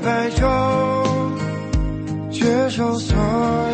白昼接受所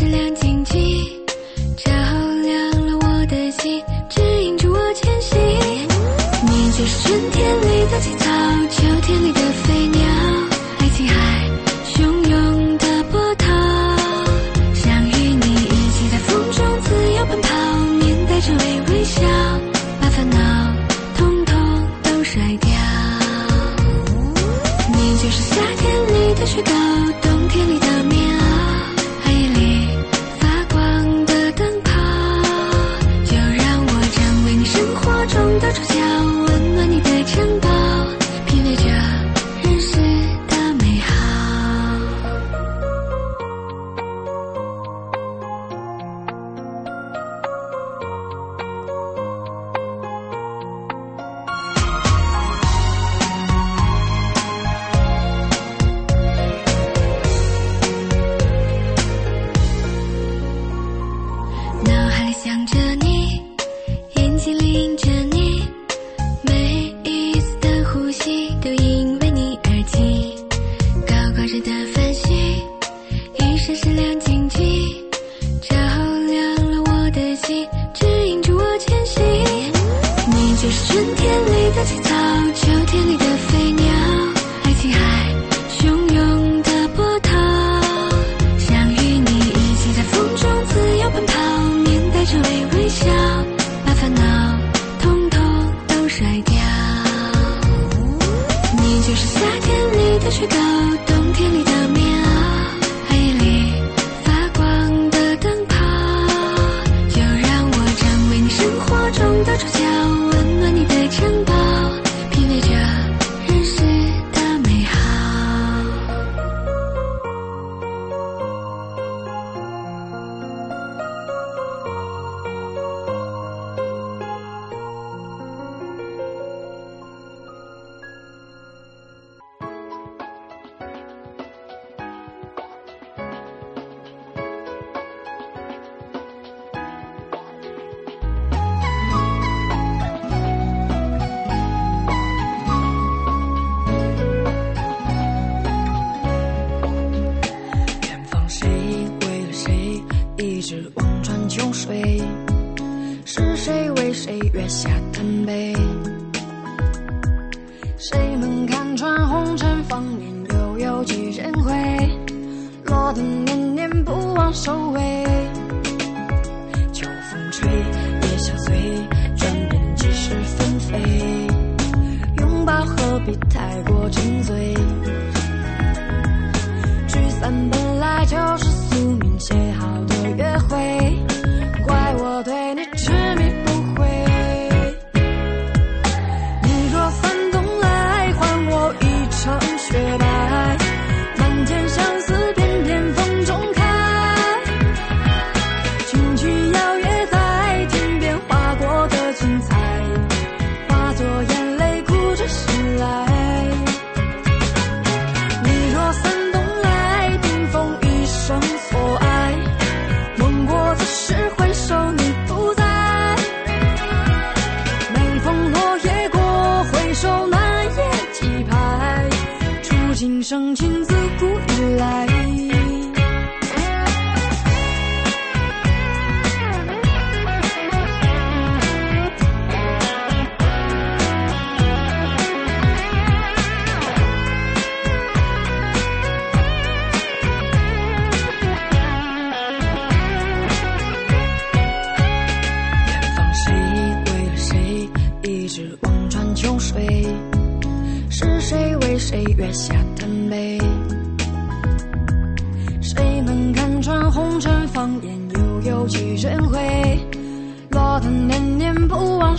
是亮晶晶，照亮了我的心，指引着我前行。你就是春天里的青草，秋天里的飞鸟。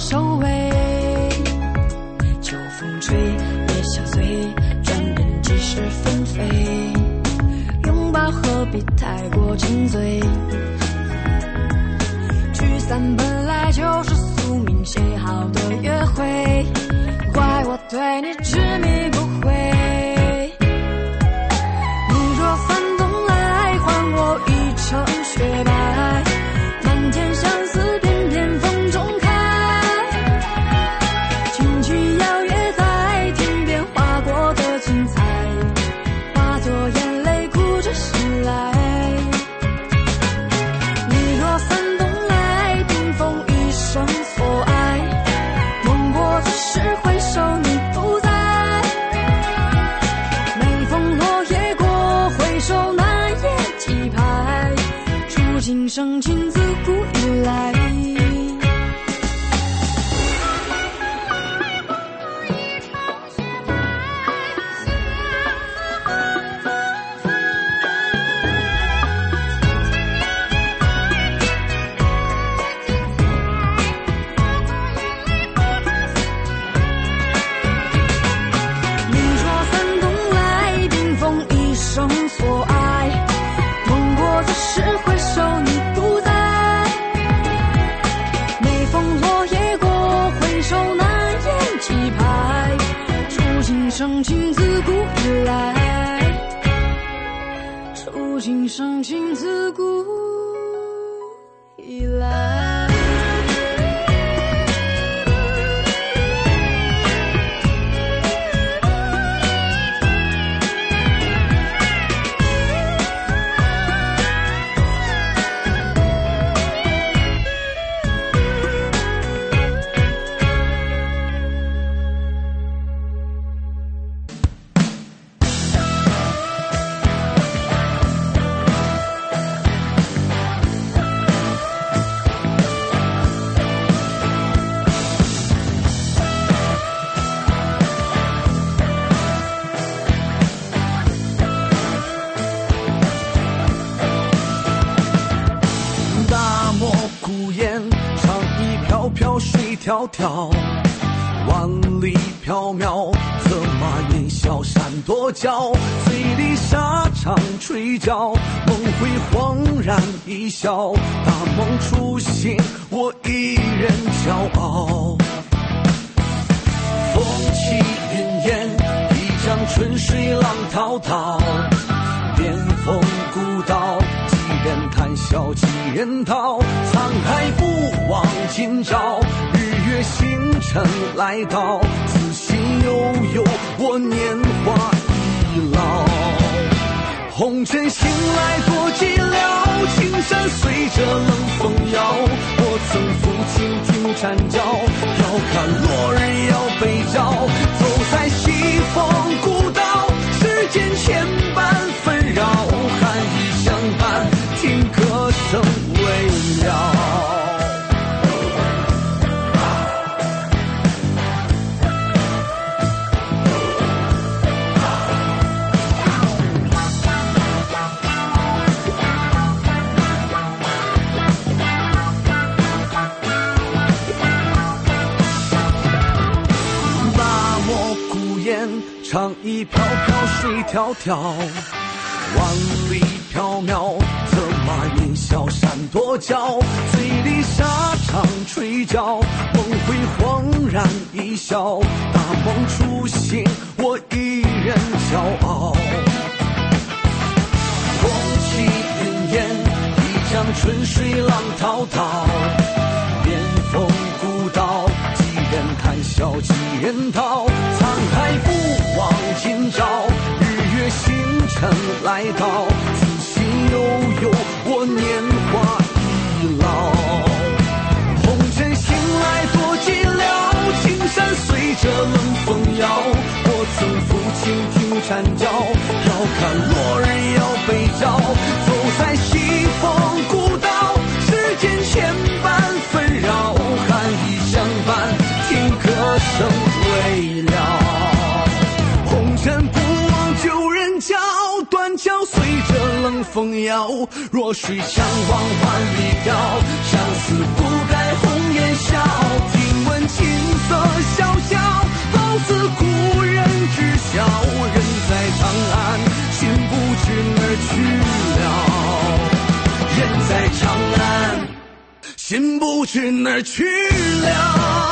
收尾秋风吹叶相随转眼即是纷飞。拥抱何必太过沉醉？聚散本来就是宿命写好的约会？怪我对你执迷不跳，万里飘渺，策马云霄山多娇，醉里沙场吹角，梦回恍然一笑，大梦初醒。我一人骄傲，风起云烟，一江春水浪滔滔，巅峰孤岛。笑几人道，沧海不忘今朝，日月星辰来到，此心悠悠，我年华已老。红尘醒来多寂寥，青山随着冷风摇。我曾抚琴听蝉叫，遥看落日摇北照。走在西风古道，世间千般。水迢迢，万里飘渺，策马云霄闪躲脚，醉里沙场吹角，梦回恍然一笑，大梦初醒，我一人骄傲。风起云烟，一江春水浪滔滔，边风古道，几人谈笑几人逃，沧海不星辰来到，此心悠悠，我年华已老。红尘醒来多寂寥，青山随着冷风摇。我曾抚琴听蝉叫，遥看落日摇北照。走在西风古道，世间千般纷风摇。弱水相望万里飘，相思不改红颜笑。听闻琴瑟萧萧，好似故人知晓。人在长安，心不知哪儿去了。人在长安，心不知哪儿去了。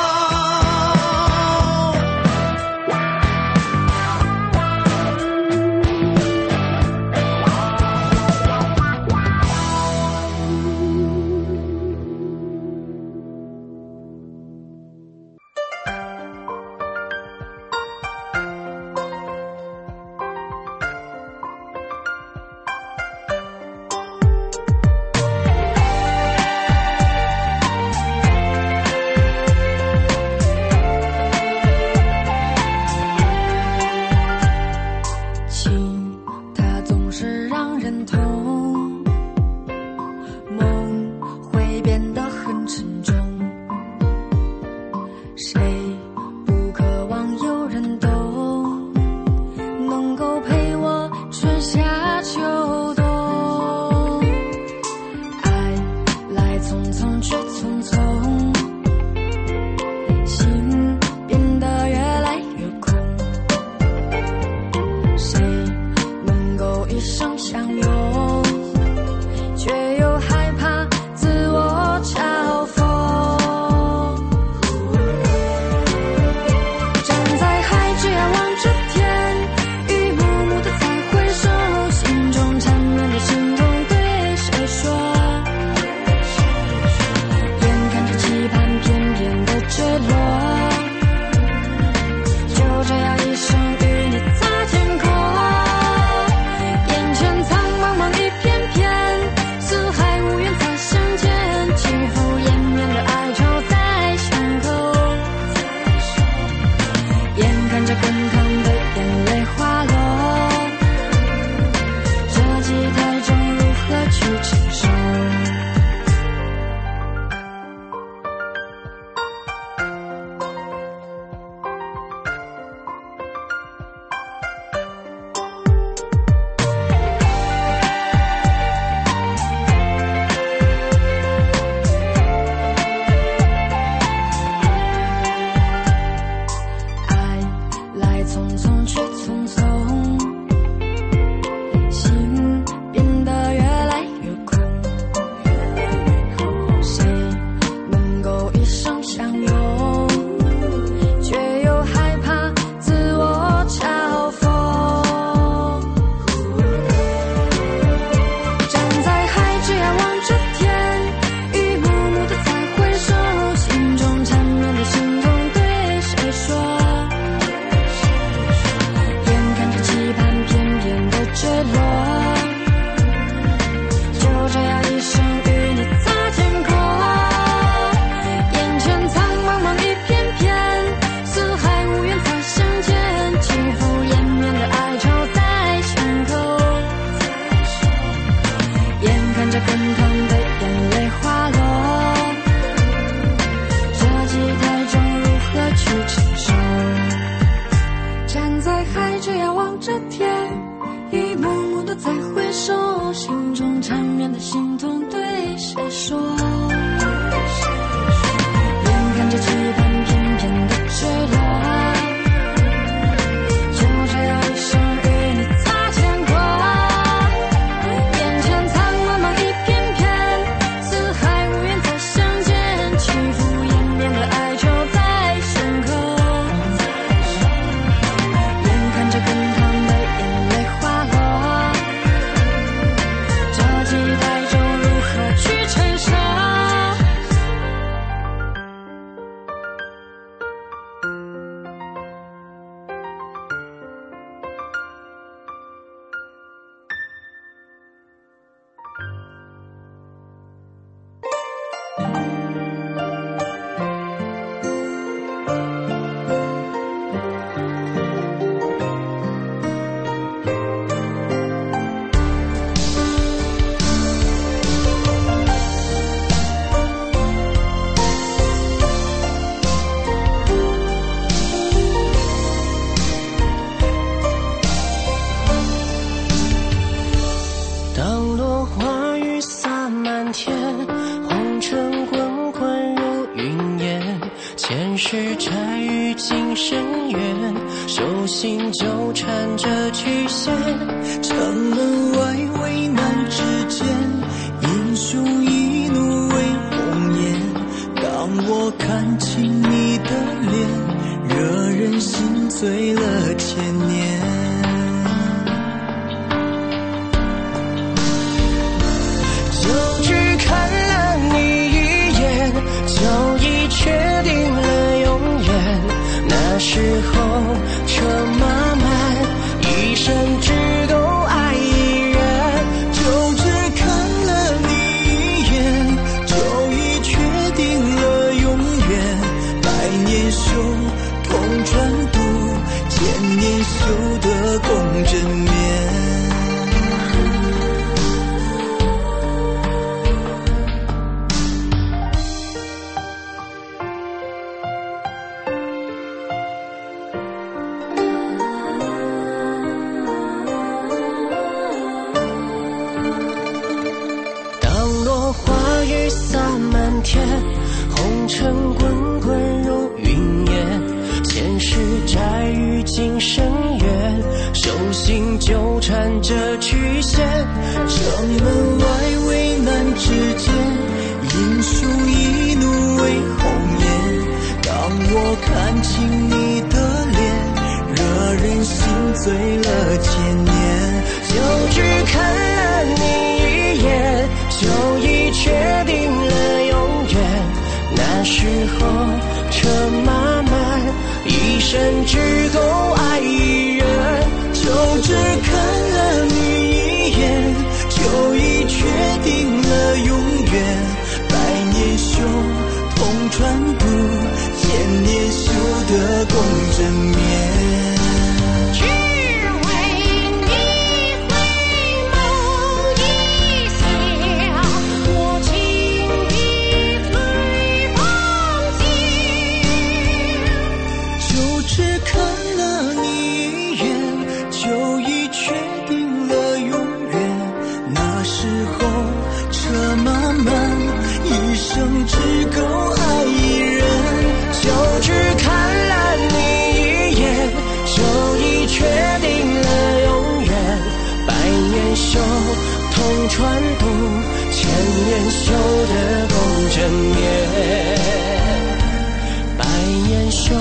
跟他。哦。修同船渡千年修得共枕眠百年修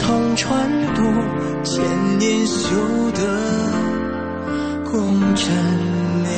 同船渡千年修得共枕眠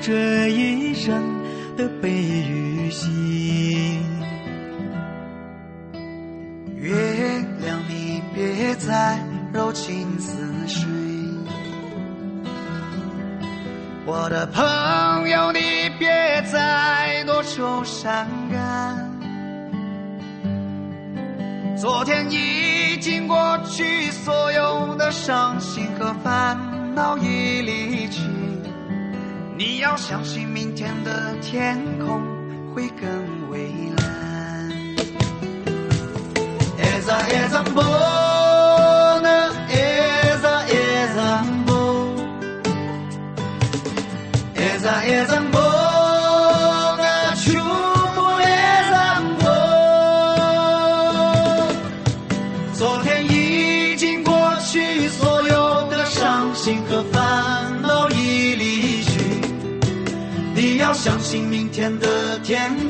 这一生的悲与喜。月亮，你别再柔情似水。我的朋友，你别再多愁善感，昨天已经过去，所有的伤心和烦恼已离去。你要相信，明天的天空会更蔚蓝。的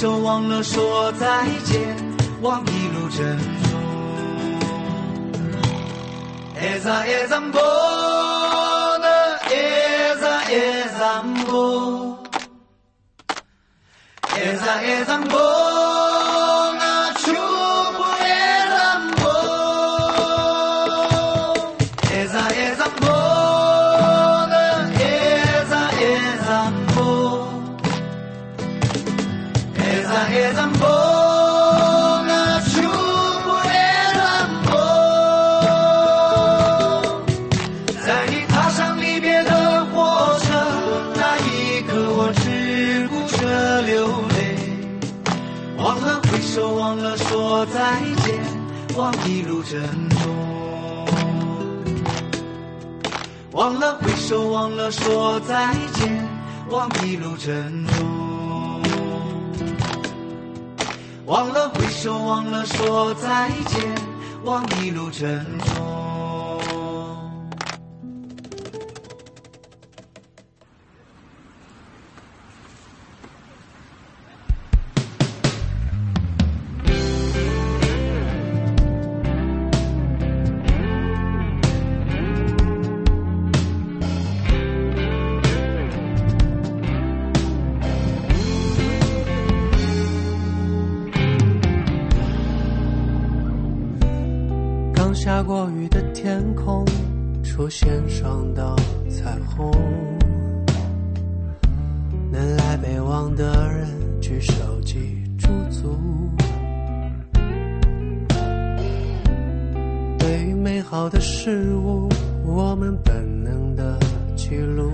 手，忘了说再见，望一路珍重。Esa es ambona, esa es ambo. Esa es ambona, 望一路珍重。忘了挥手，忘了说再见，望一路珍重。忘了挥手，忘了说再见，望一路珍重。出现双道彩虹。能来北望的人举手机驻足。对于美好的事物，我们本能的记录。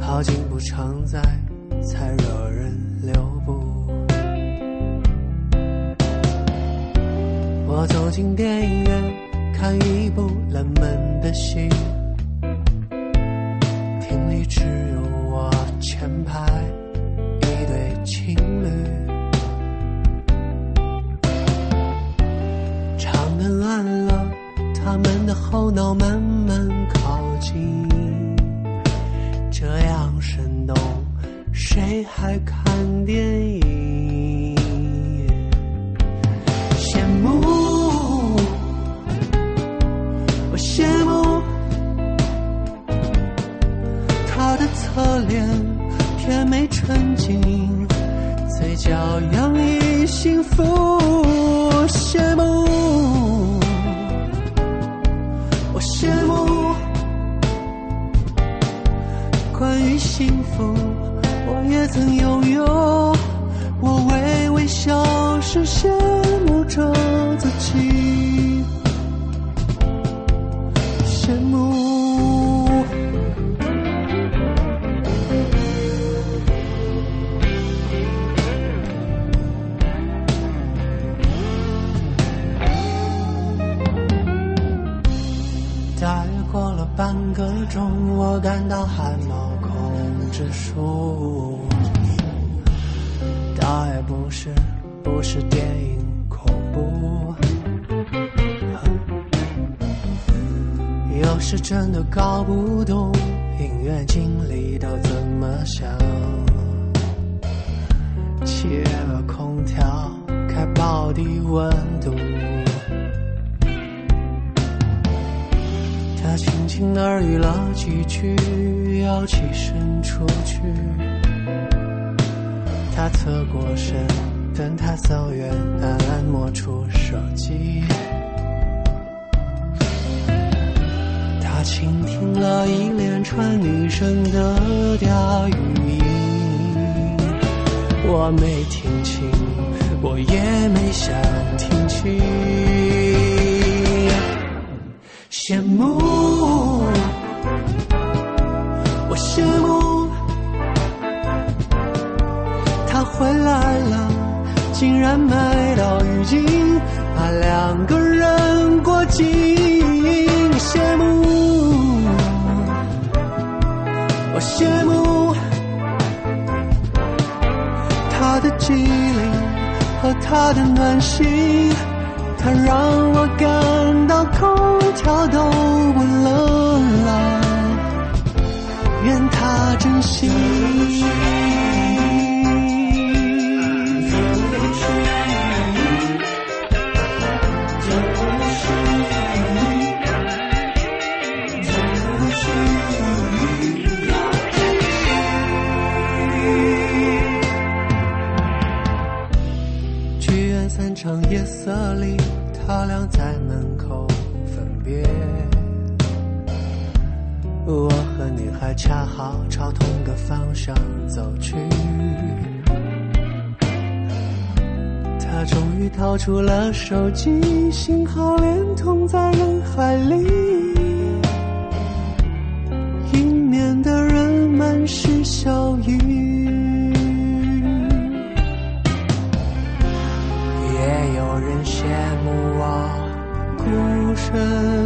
好景不常在，才惹人留步。我走进电影院，看一部冷门的戏，厅里只有我前排一对情侣。长灯暗了，他们的后脑慢慢靠近，这样生动，谁还看电影？幸福，中，我感到汗毛控制住。倒也不是，不是电影恐怖。有时真的搞不懂音乐经理都怎么想。切了空调，开保底温度。他轻轻耳语了几句，要起身出去。他侧过身，等他走远，暗暗摸出手机。他倾听了一连串女生的调语音，我没听清，我也没想听清。羡慕，我羡慕，他回来了，竟然买到浴巾，把两个人裹紧。羡慕，我羡慕他的机灵和他的暖心。它让我感到空调都不冷了，愿他珍惜。剧院散场夜色里，他俩在门口分别。我和你还恰好朝同个方向走去。他终于掏出了手机，信号连通在人海里，迎面的人满是笑意。身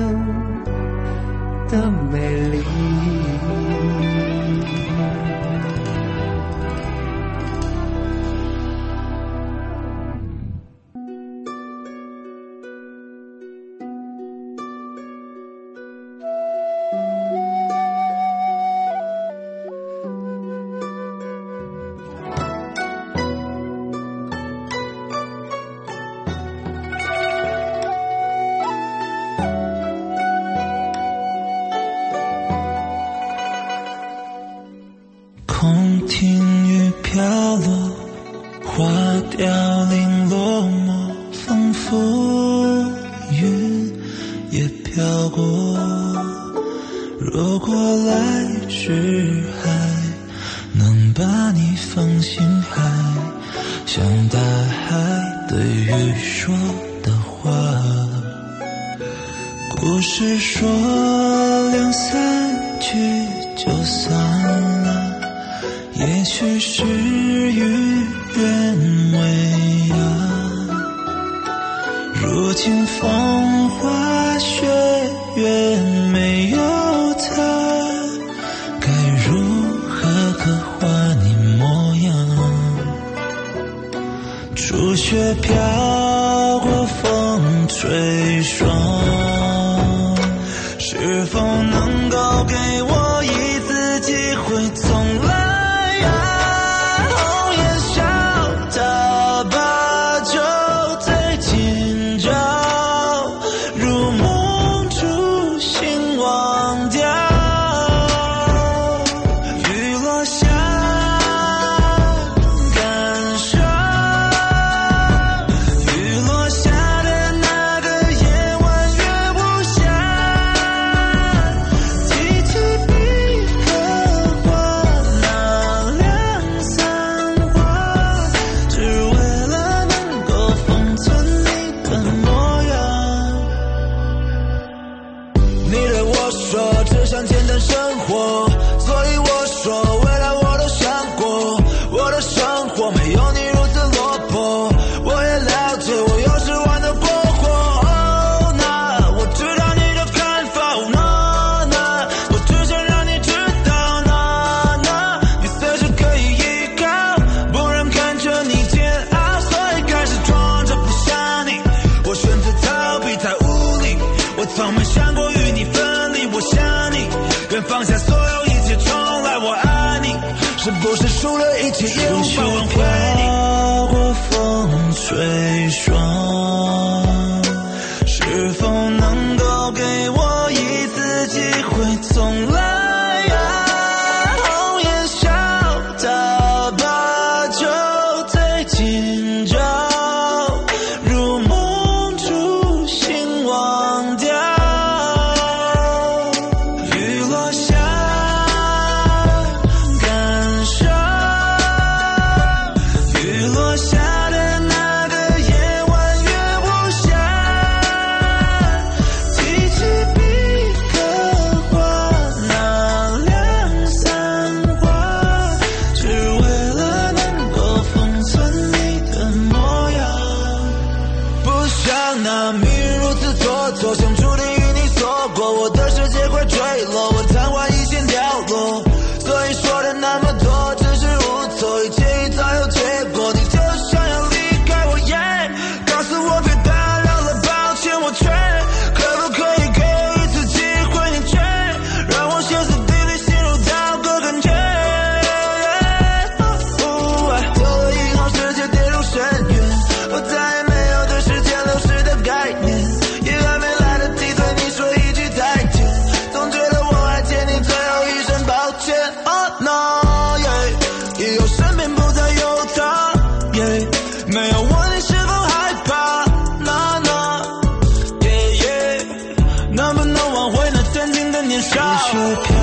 年少？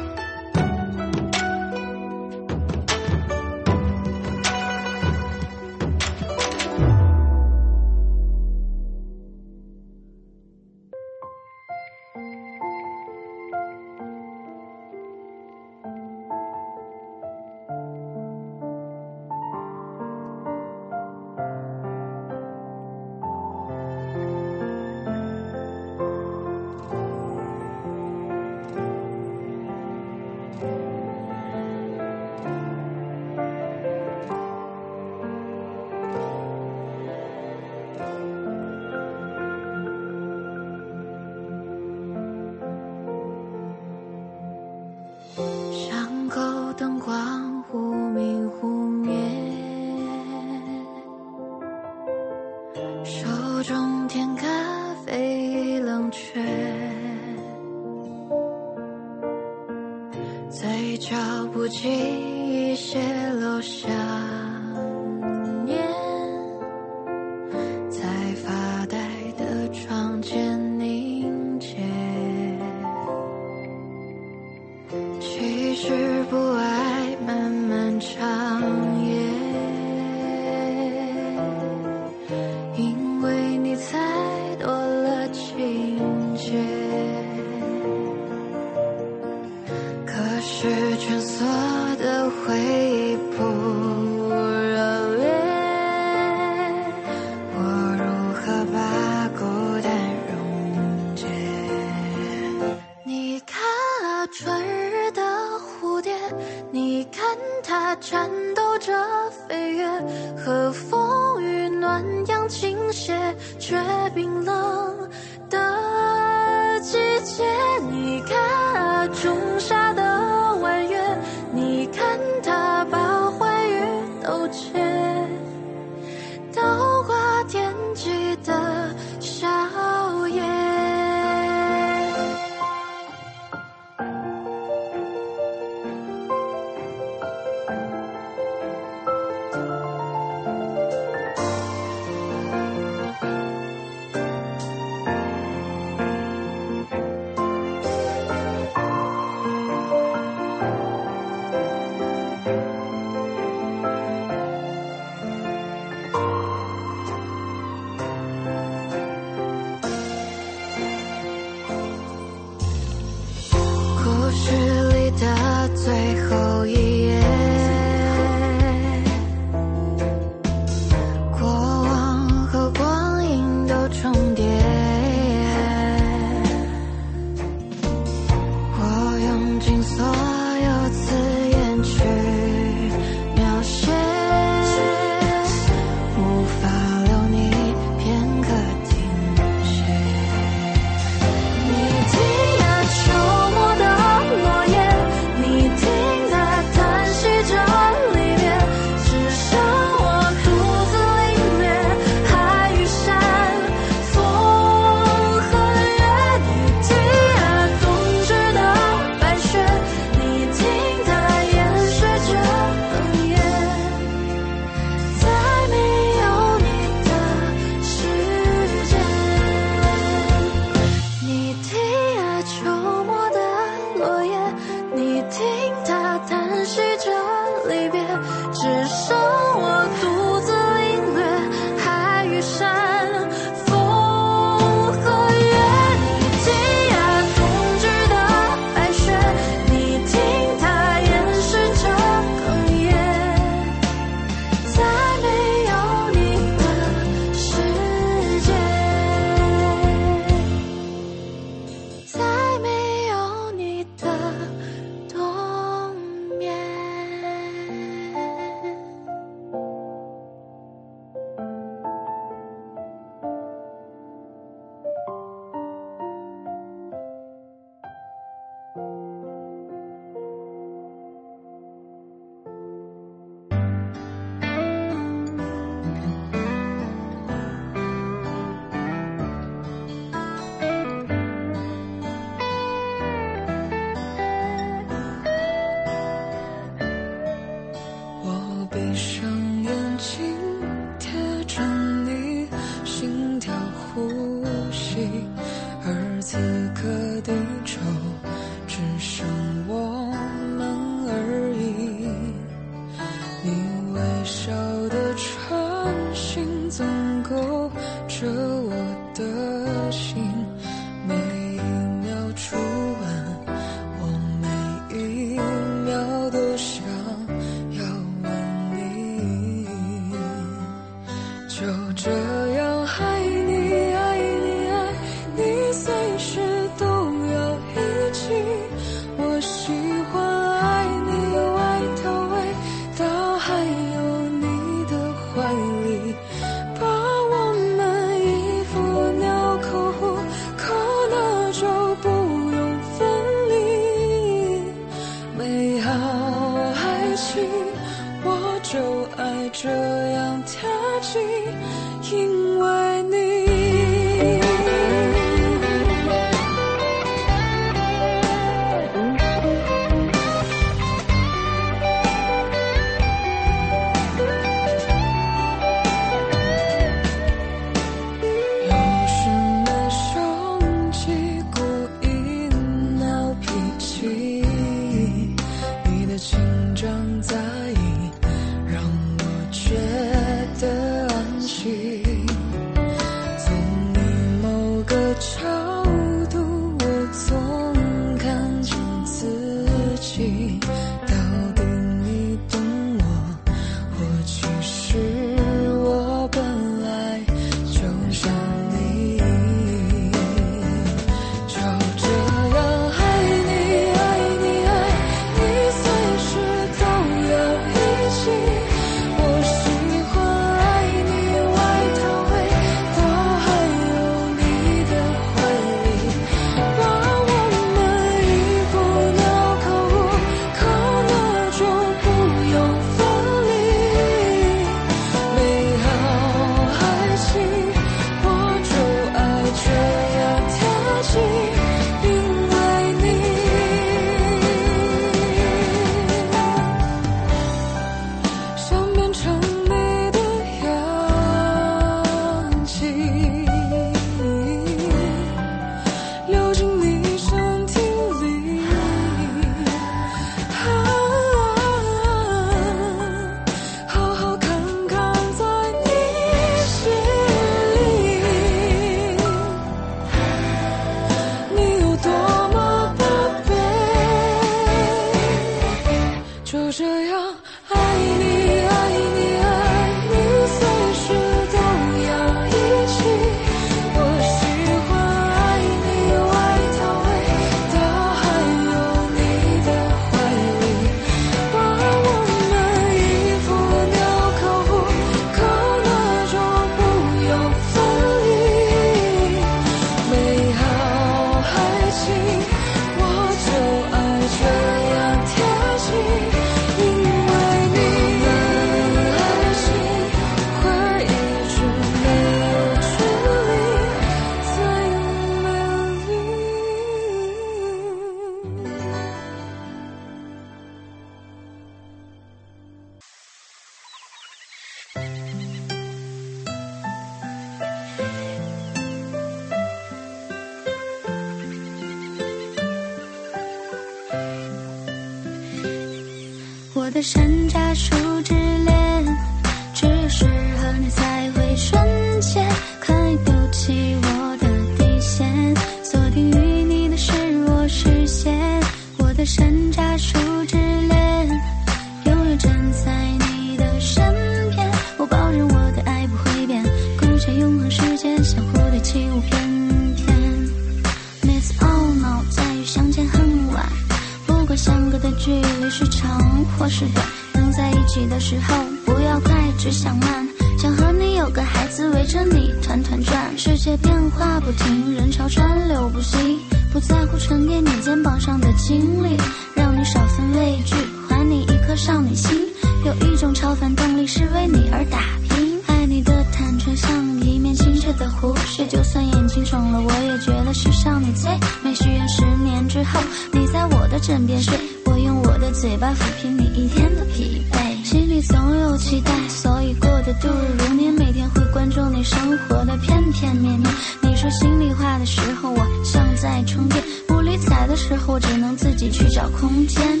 生活的片片面面。你说心里话的时候我像在充电。不理睬的时候我只能自己去找空间。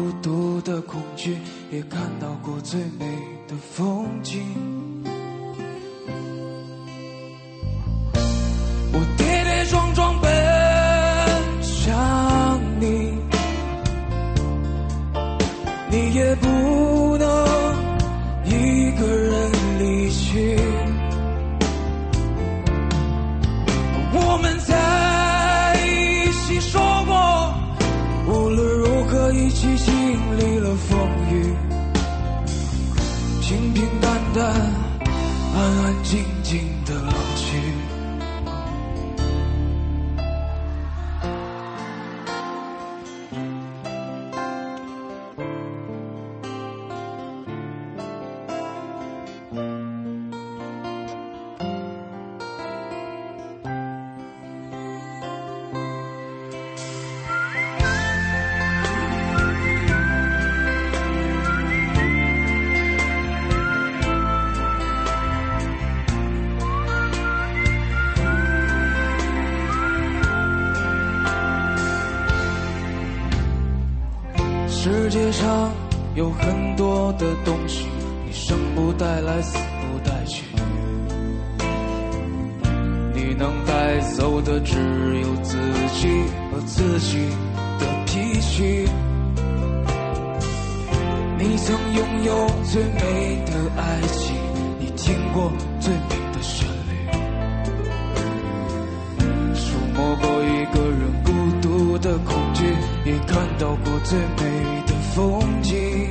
的恐惧也看到过最美的风景。你看到过最美的风景。